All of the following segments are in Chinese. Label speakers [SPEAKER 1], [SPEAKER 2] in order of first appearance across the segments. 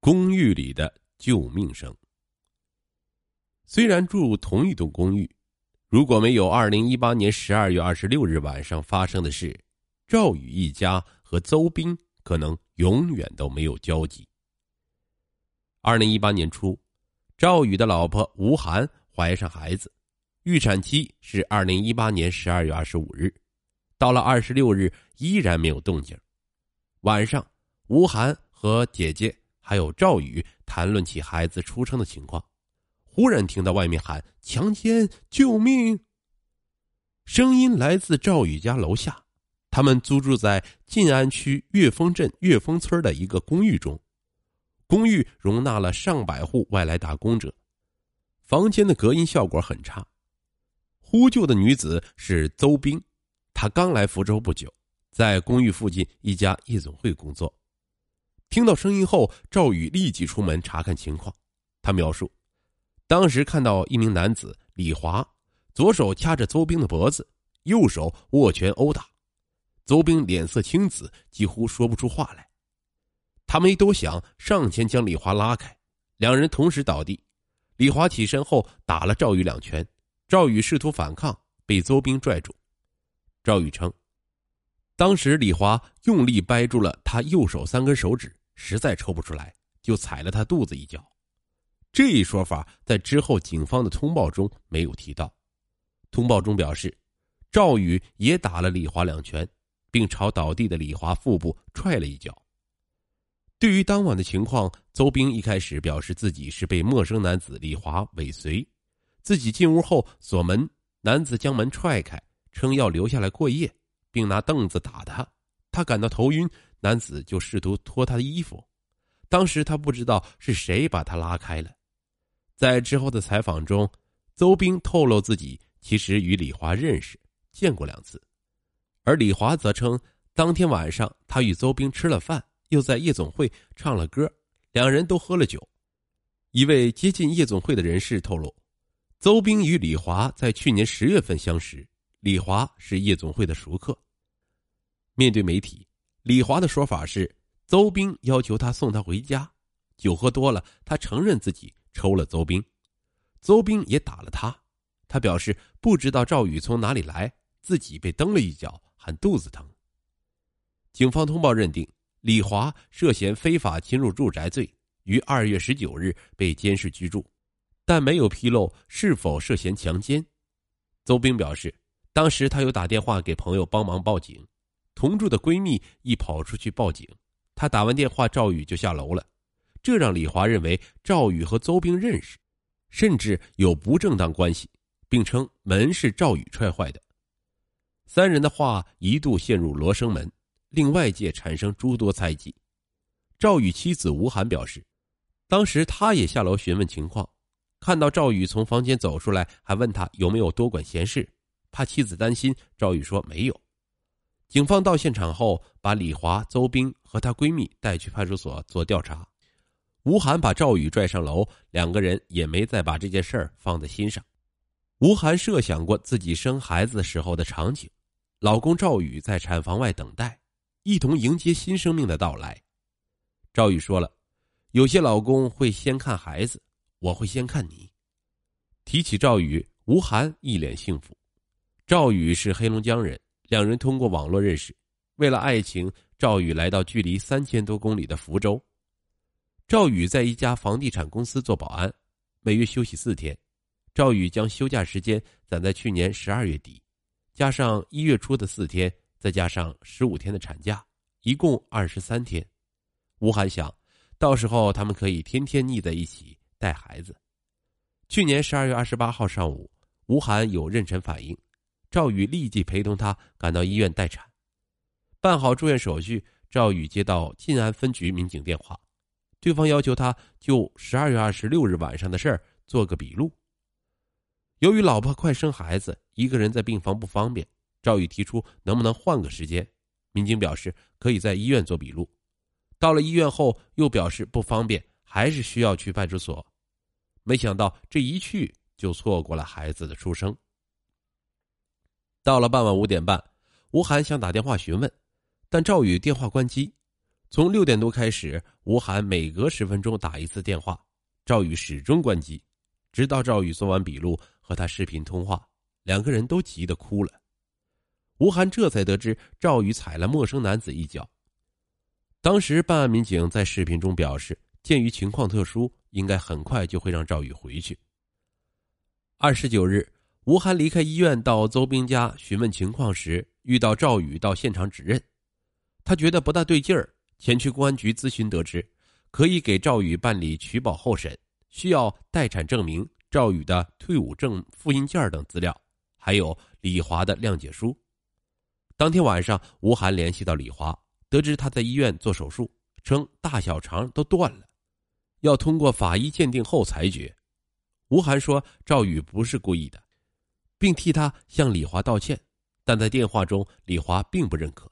[SPEAKER 1] 公寓里的救命声。虽然住同一栋公寓，如果没有二零一八年十二月二十六日晚上发生的事，赵宇一家和邹斌可能永远都没有交集。二零一八年初，赵宇的老婆吴涵怀上孩子，预产期是二零一八年十二月二十五日，到了二十六日依然没有动静。晚上，吴涵和姐姐。还有赵宇谈论起孩子出生的情况，忽然听到外面喊“强奸！救命！”声音来自赵宇家楼下，他们租住在晋安区岳峰镇岳峰村的一个公寓中，公寓容纳了上百户外来打工者，房间的隔音效果很差。呼救的女子是邹冰，她刚来福州不久，在公寓附近一家夜总会工作。听到声音后，赵宇立即出门查看情况。他描述，当时看到一名男子李华，左手掐着邹兵的脖子，右手握拳殴打，邹兵脸色青紫，几乎说不出话来。他没多想，上前将李华拉开，两人同时倒地。李华起身后打了赵宇两拳，赵宇试图反抗，被邹兵拽住。赵宇称，当时李华用力掰住了他右手三根手指。实在抽不出来，就踩了他肚子一脚。这一说法在之后警方的通报中没有提到。通报中表示，赵宇也打了李华两拳，并朝倒地的李华腹部踹了一脚。对于当晚的情况，邹兵一开始表示自己是被陌生男子李华尾随，自己进屋后锁门，男子将门踹开，称要留下来过夜，并拿凳子打他，他感到头晕。男子就试图脱他的衣服，当时他不知道是谁把他拉开了。在之后的采访中，邹兵透露自己其实与李华认识，见过两次，而李华则称当天晚上他与邹兵吃了饭，又在夜总会唱了歌，两人都喝了酒。一位接近夜总会的人士透露，邹兵与李华在去年十月份相识，李华是夜总会的熟客。面对媒体。李华的说法是，邹兵要求他送他回家，酒喝多了，他承认自己抽了邹兵，邹兵也打了他。他表示不知道赵宇从哪里来，自己被蹬了一脚，喊肚子疼。警方通报认定李华涉嫌非法侵入住宅罪，于二月十九日被监视居住，但没有披露是否涉嫌强奸。邹兵表示，当时他有打电话给朋友帮忙报警。同住的闺蜜一跑出去报警，她打完电话，赵宇就下楼了，这让李华认为赵宇和邹兵认识，甚至有不正当关系，并称门是赵宇踹坏的。三人的话一度陷入罗生门，令外界产生诸多猜忌。赵宇妻子吴涵表示，当时他也下楼询问情况，看到赵宇从房间走出来，还问他有没有多管闲事，怕妻子担心。赵宇说没有。警方到现场后，把李华、邹兵和她闺蜜带去派出所做调查。吴涵把赵宇拽上楼，两个人也没再把这件事儿放在心上。吴涵设想过自己生孩子时候的场景，老公赵宇在产房外等待，一同迎接新生命的到来。赵宇说了：“有些老公会先看孩子，我会先看你。”提起赵宇，吴涵一脸幸福。赵宇是黑龙江人。两人通过网络认识，为了爱情，赵宇来到距离三千多公里的福州。赵宇在一家房地产公司做保安，每月休息四天。赵宇将休假时间攒在去年十二月底，加上一月初的四天，再加上十五天的产假，一共二十三天。吴涵想，到时候他们可以天天腻在一起带孩子。去年十二月二十八号上午，吴涵有妊娠反应。赵宇立即陪同他赶到医院待产，办好住院手续。赵宇接到晋安分局民警电话，对方要求他就十二月二十六日晚上的事儿做个笔录。由于老婆快生孩子，一个人在病房不方便，赵宇提出能不能换个时间。民警表示可以在医院做笔录。到了医院后，又表示不方便，还是需要去派出所。没想到这一去就错过了孩子的出生。到了傍晚五点半，吴涵想打电话询问，但赵宇电话关机。从六点多开始，吴涵每隔十分钟打一次电话，赵宇始终关机，直到赵宇做完笔录和他视频通话，两个人都急得哭了。吴涵这才得知赵宇踩了陌生男子一脚。当时办案民警在视频中表示，鉴于情况特殊，应该很快就会让赵宇回去。二十九日，吴涵离开医院到邹兵家询问情况时，遇到赵宇到现场指认，他觉得不大对劲儿，前去公安局咨询，得知可以给赵宇办理取保候审，需要待产证明、赵宇的退伍证复印件等资料，还有李华的谅解书。当天晚上，吴涵联系到李华，得知他在医院做手术，称大小肠都断了，要通过法医鉴定后裁决。吴涵说赵宇不是故意的，并替他向李华道歉，但在电话中，李华并不认可。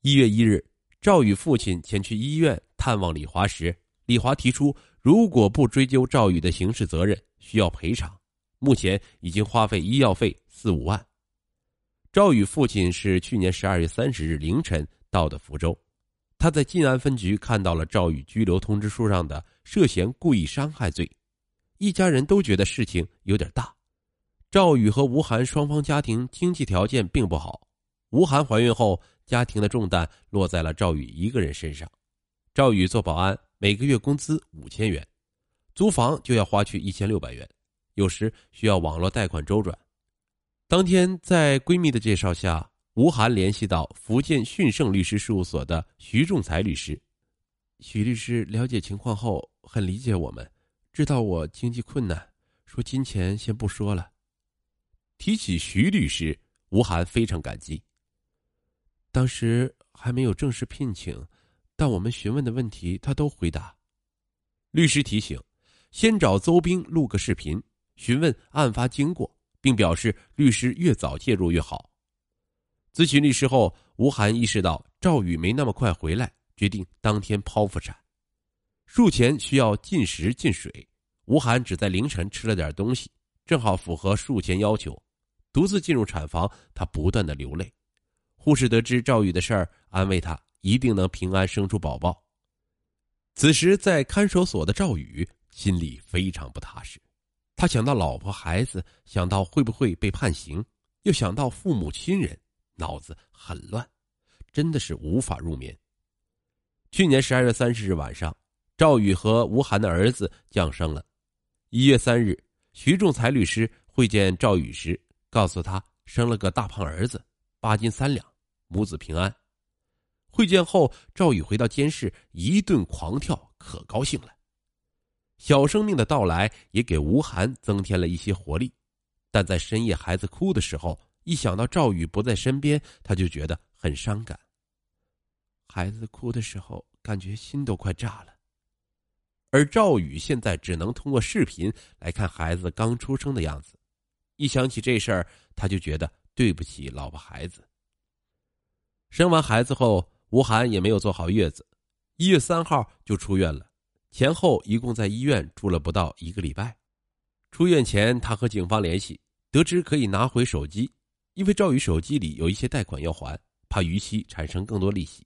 [SPEAKER 1] 一月一日，赵宇父亲前去医院探望李华时，李华提出，如果不追究赵宇的刑事责任，需要赔偿，目前已经花费医药费四五万。赵宇父亲是去年十二月三十日凌晨到的福州，他在晋安分局看到了赵宇拘留通知书上的涉嫌故意伤害罪，一家人都觉得事情有点大。赵宇和吴涵双方家庭经济条件并不好，吴涵怀孕后，家庭的重担落在了赵宇一个人身上。赵宇做保安，每个月工资五千元，租房就要花去一千六百元，有时需要网络贷款周转。当天，在闺蜜的介绍下，吴涵联系到福建迅盛律师事务所的徐仲才律师。徐律师了解情况后，很理解我们，知道我经济困难，说金钱先不说了。提起徐律师，吴涵非常感激。当时还没有正式聘请，但我们询问的问题他都回答。律师提醒，先找邹兵录个视频，询问案发经过。并表示，律师越早介入越好。咨询律师后，吴涵意识到赵宇没那么快回来，决定当天剖腹产。术前需要禁食禁水，吴涵只在凌晨吃了点东西，正好符合术前要求。独自进入产房，他不断的流泪。护士得知赵宇的事儿，安慰他一定能平安生出宝宝。此时，在看守所的赵宇心里非常不踏实。他想到老婆孩子，想到会不会被判刑，又想到父母亲人，脑子很乱，真的是无法入眠。去年十二月三十日晚上，赵宇和吴涵的儿子降生了。一月三日，徐仲才律师会见赵宇时，告诉他生了个大胖儿子，八斤三两，母子平安。会见后，赵宇回到监室，一顿狂跳，可高兴了。小生命的到来也给吴涵增添了一些活力，但在深夜孩子哭的时候，一想到赵宇不在身边，他就觉得很伤感。孩子哭的时候，感觉心都快炸了。而赵宇现在只能通过视频来看孩子刚出生的样子，一想起这事儿，他就觉得对不起老婆孩子。生完孩子后，吴涵也没有做好月子，一月三号就出院了。前后一共在医院住了不到一个礼拜。出院前，他和警方联系，得知可以拿回手机，因为赵宇手机里有一些贷款要还，怕逾期产生更多利息。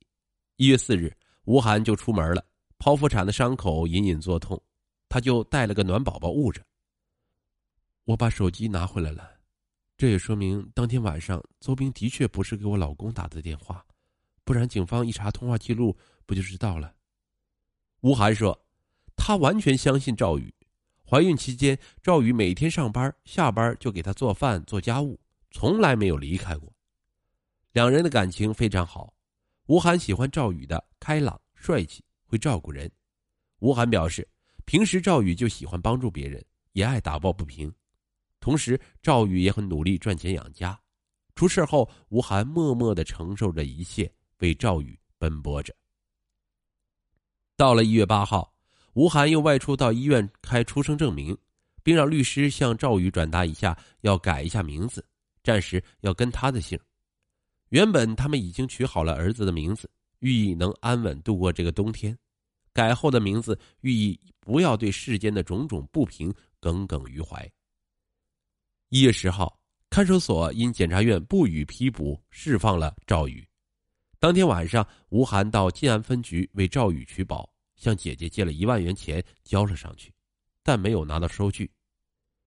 [SPEAKER 1] 一月四日，吴涵就出门了。剖腹产的伤口隐隐作痛，他就带了个暖宝宝捂着。我把手机拿回来了，这也说明当天晚上邹兵的确不是给我老公打的电话，不然警方一查通话记录，不就知道了？吴涵说。她完全相信赵宇。怀孕期间，赵宇每天上班下班就给她做饭做家务，从来没有离开过。两人的感情非常好。吴涵喜欢赵宇的开朗、帅气，会照顾人。吴涵表示，平时赵宇就喜欢帮助别人，也爱打抱不平。同时，赵宇也很努力赚钱养家。出事后，吴涵默默的承受着一切，为赵宇奔波着。到了一月八号。吴涵又外出到医院开出生证明，并让律师向赵宇转达一下，要改一下名字，暂时要跟他的姓。原本他们已经取好了儿子的名字，寓意能安稳度过这个冬天。改后的名字寓意不要对世间的种种不平耿耿于怀。一月十号，看守所因检察院不予批捕，释放了赵宇。当天晚上，吴涵到晋安分局为赵宇取保，向姐姐借了一万元钱交了上去，但没有拿到收据。